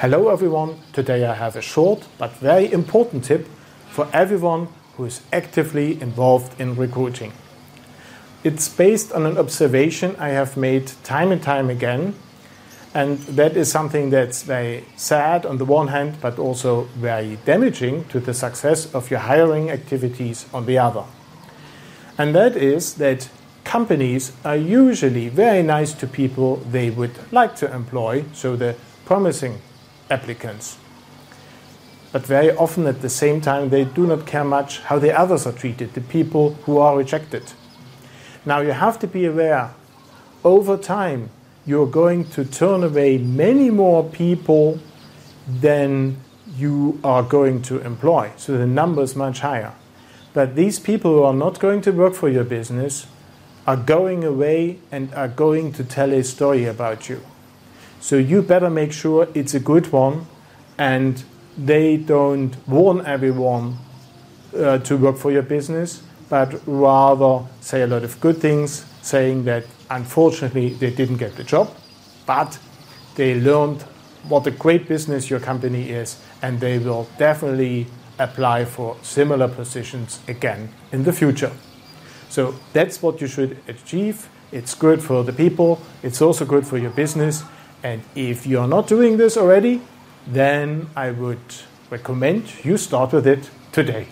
Hello everyone, today I have a short but very important tip for everyone who is actively involved in recruiting. It's based on an observation I have made time and time again, and that is something that's very sad on the one hand, but also very damaging to the success of your hiring activities on the other. And that is that companies are usually very nice to people they would like to employ, so the promising applicants. But very often at the same time, they do not care much how the others are treated, the people who are rejected. Now you have to be aware, over time, you're going to turn away many more people than you are going to employ. So the number is much higher. But these people who are not going to work for your business are going away and are going to tell a story about you. So you better make sure it's a good one and they don't warn everyone uh, to work for your business, but rather say a lot of good things, saying that unfortunately they didn't get the job, but they learned what a great business your company is, and they will definitely apply for similar positions again in the future. So that's what you should achieve. It's good for the people, it's also good for your business. And if you're not doing this already, then I would recommend you start with it today.